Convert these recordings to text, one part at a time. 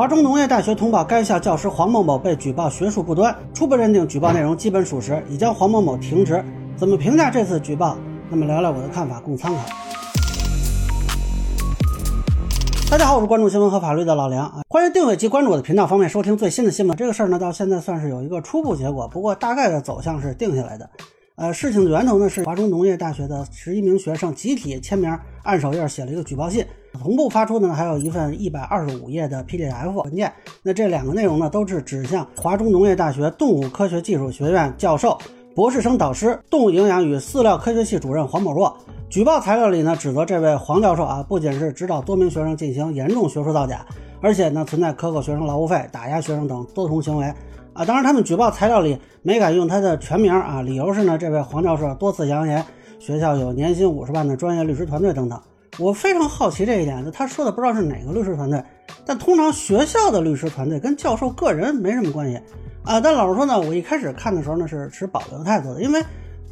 华中农业大学通报该校教师黄某某被举报学术不端，初步认定举报内容基本属实，已将黄某某停职。怎么评价这次举报？那么聊聊我的看法，供参考。大家好，我是关注新闻和法律的老梁啊，欢迎订阅及关注我的频道，方便收听最新的新闻。这个事儿呢，到现在算是有一个初步结果，不过大概的走向是定下来的。呃，事情的源头呢是华中农业大学的十一名学生集体签名按手印写了一个举报信，同步发出的呢还有一份一百二十五页的 PDF 文件。那这两个内容呢都是指向华中农业大学动物科学技术学院教授、博士生导师、动物营养与饲料科学系主任黄某若。举报材料里呢指责这位黄教授啊，不仅是指导多名学生进行严重学术造假，而且呢存在克扣学生劳务费、打压学生等多重行为。啊，当然，他们举报材料里没敢用他的全名啊，理由是呢，这位黄教授多次扬言学校有年薪五十万的专业律师团队等等。我非常好奇这一点，他说的不知道是哪个律师团队，但通常学校的律师团队跟教授个人没什么关系啊。但老实说呢，我一开始看的时候呢是持保留态度的，因为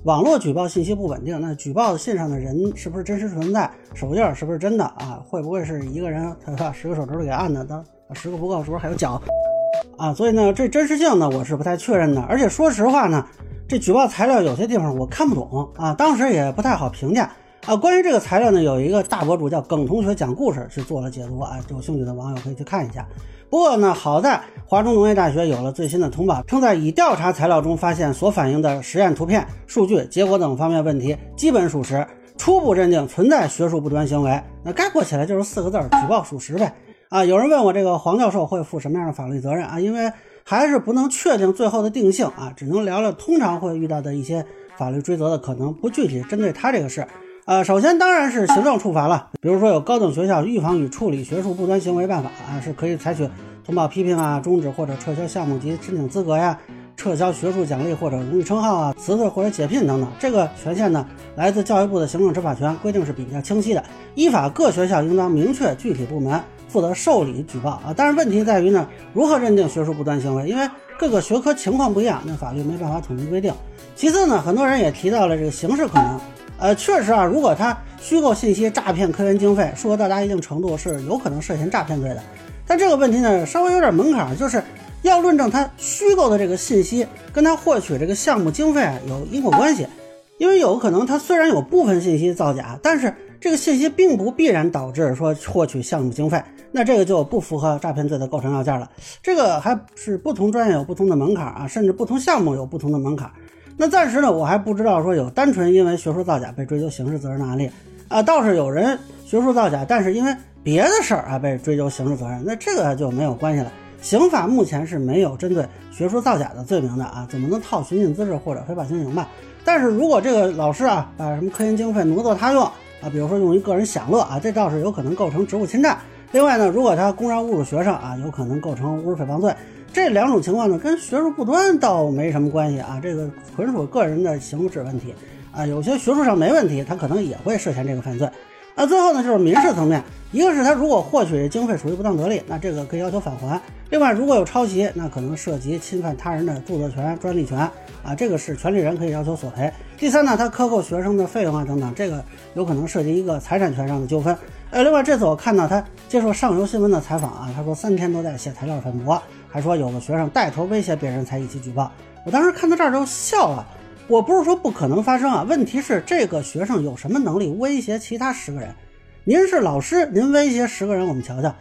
网络举报信息不稳定，那举报信上的人是不是真实存在，手印是不是真的啊？会不会是一个人他把十个手指头给按的？当十个不够，是不是还有脚？啊，所以呢，这真实性呢，我是不太确认的。而且说实话呢，这举报材料有些地方我看不懂啊，当时也不太好评价啊。关于这个材料呢，有一个大博主叫耿同学讲故事去做了解读啊，有兴趣的网友可以去看一下。不过呢，好在华中农业大学有了最新的通报，称在已调查材料中发现所反映的实验图片、数据、结果等方面问题基本属实，初步认定存在学术不端行为。那概括起来就是四个字儿：举报属实呗。啊，有人问我这个黄教授会负什么样的法律责任啊？因为还是不能确定最后的定性啊，只能聊聊通常会遇到的一些法律追责的可能，不具体针对他这个事。呃，首先当然是行政处罚了，比如说有高等学校预防与处理学术不端行为办法啊，是可以采取通报批评啊、终止或者撤销项目及申请资格呀、撤销学术奖励或者荣誉称号啊、辞退或者解聘等等。这个权限呢，来自教育部的行政执法权，规定是比较清晰的。依法各学校应当明确具体部门。负责受理举报啊，但是问题在于呢，如何认定学术不端行为？因为各个学科情况不一样，那法律没办法统一规定。其次呢，很多人也提到了这个刑事可能，呃，确实啊，如果他虚构信息诈骗科研经费，数额到达一定程度，是有可能涉嫌诈骗罪的。但这个问题呢，稍微有点门槛，就是要论证他虚构的这个信息跟他获取这个项目经费啊有因果关系，因为有可能他虽然有部分信息造假，但是这个信息并不必然导致说获取项目经费。那这个就不符合诈骗罪的构成要件了。这个还是不同专业有不同的门槛啊，甚至不同项目有不同的门槛。那暂时呢，我还不知道说有单纯因为学术造假被追究刑事责任的案例啊，倒是有人学术造假，但是因为别的事儿啊被追究刑事责任，那这个就没有关系了。刑法目前是没有针对学术造假的罪名的啊，怎么能套寻衅滋事或者非法行刑吧？但是如果这个老师啊把什么科研经费挪作他用啊，比如说用于个人享乐啊，这倒是有可能构成职务侵占。另外呢，如果他公然侮辱学生啊，有可能构成侮辱诽谤罪。这两种情况呢，跟学术不端倒没什么关系啊，这个纯属个人的行止问题啊。有些学术上没问题，他可能也会涉嫌这个犯罪。那最后呢，就是民事层面，一个是他如果获取经费属于不当得利，那这个可以要求返还。另外，如果有抄袭，那可能涉及侵犯他人的著作权、专利权啊，这个是权利人可以要求索赔。第三呢，他克扣学生的费用啊等等，这个有可能涉及一个财产权上的纠纷。呃，另外这次我看到他接受上游新闻的采访啊，他说三天都在写材料反驳，还说有个学生带头威胁别人才一起举报。我当时看到这儿就笑了。我不是说不可能发生啊，问题是这个学生有什么能力威胁其他十个人？您是老师，您威胁十个人，我们瞧瞧。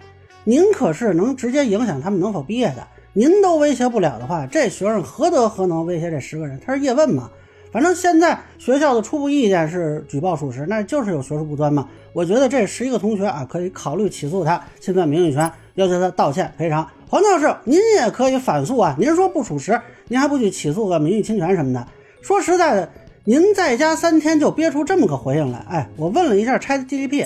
您可是能直接影响他们能否毕业的，您都威胁不了的话，这学生何德何能威胁这十个人？他是叶问吗？反正现在学校的初步意见是举报属实，那就是有学术不端嘛。我觉得这十一个同学啊，可以考虑起诉他侵犯名誉权，要求他道歉赔偿。黄教授，您也可以反诉啊。您说不属实，您还不去起诉个名誉侵权什么的？说实在的，您在家三天就憋出这么个回应来，哎，我问了一下 ChatGPT。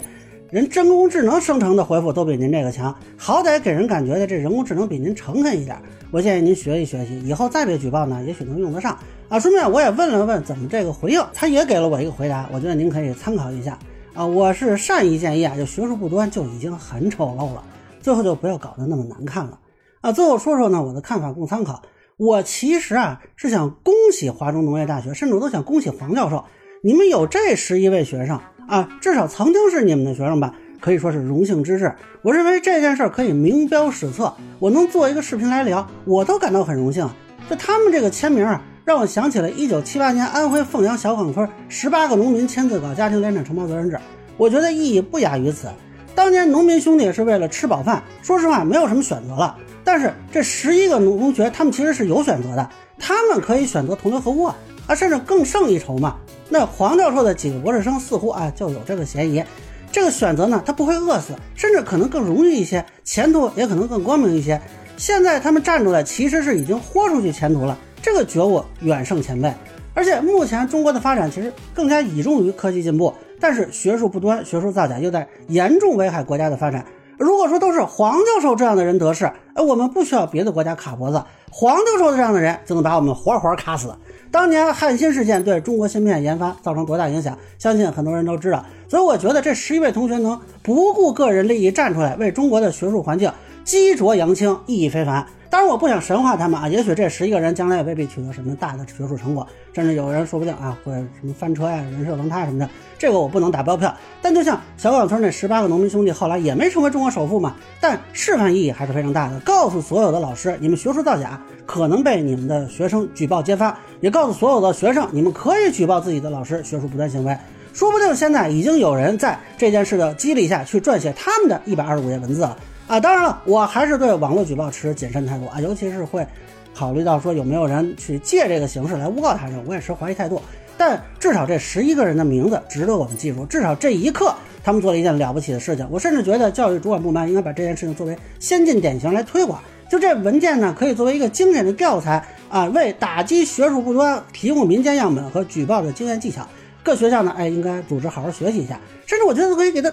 人人工智能生成的回复都比您这个强，好歹给人感觉的这人工智能比您诚恳一点。我建议您学习学习，以后再被举报呢，也许能用得上啊。顺便我也问了问怎么这个回应，他也给了我一个回答，我觉得您可以参考一下啊。我是善意建议啊，就学术不端就已经很丑陋了，最后就不要搞得那么难看了啊。最后说说呢，我的看法供参考。我其实啊是想恭喜华中农业大学，甚至我都想恭喜黄教授，你们有这十一位学生。啊，至少曾经是你们的学生吧？可以说是荣幸之至。我认为这件事可以明标史册，我能做一个视频来聊，我都感到很荣幸。就他们这个签名啊，让我想起了1978年安徽凤阳小岗村十八个农民签字搞家庭联产承包责任制，我觉得意义不亚于此。当年农民兄弟是为了吃饱饭，说实话没有什么选择了。但是这十一个农同学，他们其实是有选择的，他们可以选择同流合污啊，啊，甚至更胜一筹嘛。那黄教授的几个博士生似乎啊就有这个嫌疑。这个选择呢，他不会饿死，甚至可能更容易一些，前途也可能更光明一些。现在他们站出来，其实是已经豁出去前途了，这个觉悟远胜前辈。而且目前中国的发展其实更加倚重于科技进步，但是学术不端、学术造假又在严重危害国家的发展。如果说都是黄教授这样的人得势，哎，我们不需要别的国家卡脖子，黄教授这样的人就能把我们活活卡死。当年汉芯事件对中国芯片研发造成多大影响，相信很多人都知道。所以我觉得这十一位同学能不顾个人利益站出来，为中国的学术环境激浊扬清，意义非凡。当然，我不想神化他们啊，也许这十一个人将来也未必取得什么大的学术成果，甚至有人说不定啊会什么翻车呀、人设崩塌什么的，这个我不能打包票。但就像小岗村那十八个农民兄弟，后来也没成为中国首富嘛，但示范意义还是非常大的，告诉所有的老师，你们学术造假可能被你们的学生举报揭发，也告诉所有的学生，你们可以举报自己的老师学术不端行为。说不定现在已经有人在这件事的激励下去撰写他们的一百二十五页文字了。啊，当然了，我还是对网络举报持谨慎态度啊，尤其是会考虑到说有没有人去借这个形式来诬告他人，我也持怀疑态度。但至少这十一个人的名字值得我们记住，至少这一刻他们做了一件了不起的事情。我甚至觉得教育主管部门应该把这件事情作为先进典型来推广。就这文件呢，可以作为一个经典的教材啊，为打击学术不端提供民间样本和举报的经验技巧。各学校呢，哎，应该组织好好学习一下，甚至我觉得可以给它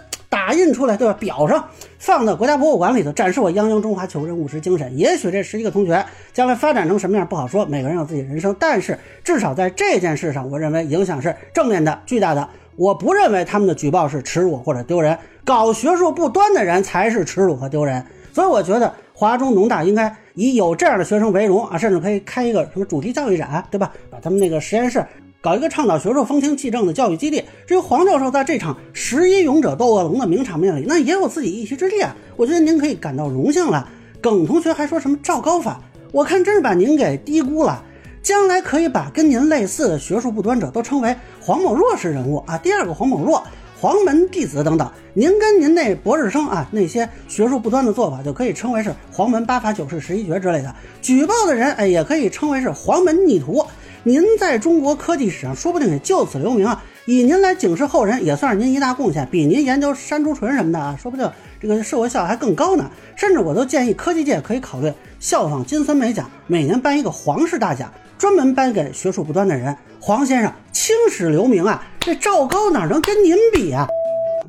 打印出来，对吧？裱上，放到国家博物馆里头，展示我泱泱中华求真务实精神。也许这十一个同学将来发展成什么样不好说，每个人有自己人生，但是至少在这件事上，我认为影响是正面的、巨大的。我不认为他们的举报是耻辱或者丢人，搞学术不端的人才是耻辱和丢人。所以我觉得华中农大应该以有这样的学生为荣啊，甚至可以开一个什么主题教育展，对吧？把他们那个实验室。搞一个倡导学术风清气正的教育基地。至于黄教授在这场十一勇者斗恶龙的名场面里，那也有自己一席之地啊。我觉得您可以感到荣幸了。耿同学还说什么赵高法，我看真是把您给低估了。将来可以把跟您类似的学术不端者都称为黄某若式人物啊。第二个黄某若，黄门弟子等等。您跟您那博士生啊那些学术不端的做法，就可以称为是黄门八法九式十一绝之类的。举报的人哎，也可以称为是黄门逆徒。您在中国科技史上说不定也就此留名啊！以您来警示后人，也算是您一大贡献，比您研究山竹醇什么的啊，说不定这个社会效益还更高呢。甚至我都建议科技界可以考虑效仿金酸梅奖，每年颁一个黄氏大奖，专门颁给学术不端的人。黄先生青史留名啊，这赵高哪能跟您比啊？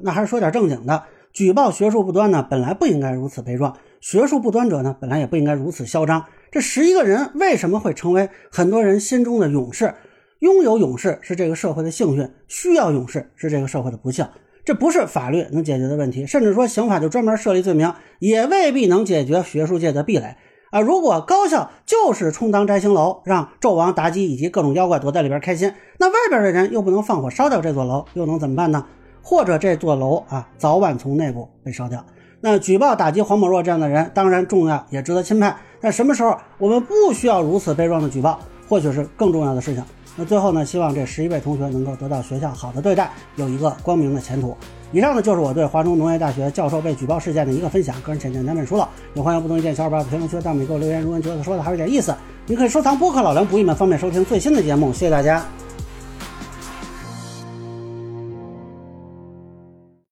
那还是说点正经的，举报学术不端呢，本来不应该如此悲壮；学术不端者呢，本来也不应该如此嚣张。这十一个人为什么会成为很多人心中的勇士？拥有勇士是这个社会的幸运，需要勇士是这个社会的不幸。这不是法律能解决的问题，甚至说刑法就专门设立罪名，也未必能解决学术界的壁垒啊！如果高校就是充当摘星楼，让纣王、妲己以及各种妖怪躲在里边开心，那外边的人又不能放火烧掉这座楼，又能怎么办呢？或者这座楼啊，早晚从内部被烧掉。那举报打击黄某若这样的人，当然重要，也值得钦佩。但什么时候我们不需要如此悲壮的举报，或许是更重要的事情。那最后呢，希望这十一位同学能够得到学校好的对待，有一个光明的前途。以上呢就是我对华中农业大学教授被举报事件的一个分享，个人浅见难免疏漏，有欢迎不同意见小伙伴在评论区弹幕给我留言。如果您觉得说的还有点意思，你可以收藏播客老梁不郁闷，方便收听最新的节目。谢谢大家。